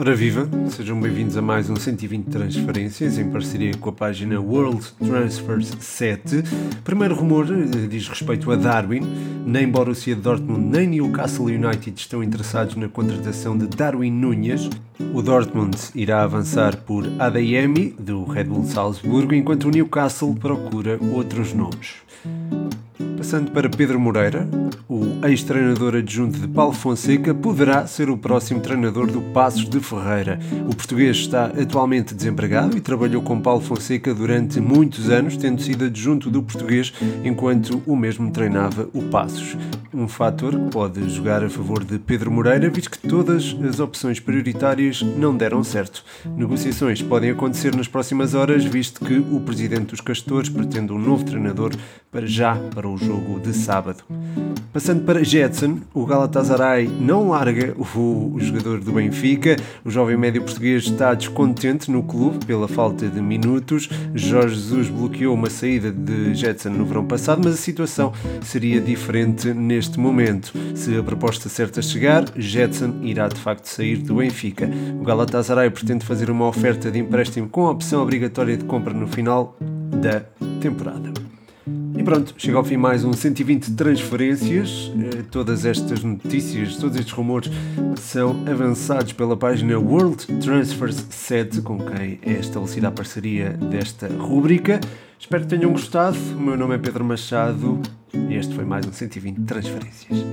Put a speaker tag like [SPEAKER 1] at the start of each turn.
[SPEAKER 1] Ora viva, sejam bem-vindos a mais um 120 transferências em parceria com a página World Transfers 7. Primeiro rumor eh, diz respeito a Darwin. Nem Borussia Dortmund nem Newcastle United estão interessados na contratação de Darwin Núñez. O Dortmund irá avançar por Adeyemi, do Red Bull Salzburgo, enquanto o Newcastle procura outros nomes. Passando para Pedro Moreira, o ex-treinador adjunto de Paulo Fonseca poderá ser o próximo treinador do Passos de Ferreira. O português está atualmente desempregado e trabalhou com Paulo Fonseca durante muitos anos, tendo sido adjunto do português enquanto o mesmo treinava o Passos. Um fator que pode jogar a favor de Pedro Moreira, visto que todas as opções prioritárias não deram certo. Negociações podem acontecer nas próximas horas, visto que o presidente dos Castores pretende um novo treinador para já para o jogo de sábado. Passando para Jetson, o Galatasaray não larga o, jogador do Benfica. O jovem médio português está descontente no clube pela falta de minutos. Jorge Jesus bloqueou uma saída de Jetson no verão passado, mas a situação seria diferente neste momento. Se a proposta certa chegar, Jetson irá de facto sair do Benfica. O Galatasaray pretende fazer uma oferta de empréstimo com opção obrigatória de compra no final da temporada. E pronto, chega ao fim mais um 120 transferências. Eh, todas estas notícias, todos estes rumores são avançados pela página World Transfers 7, com quem é estabelecida a parceria desta rúbrica. Espero que tenham gostado. O meu nome é Pedro Machado e este foi mais um 120 transferências.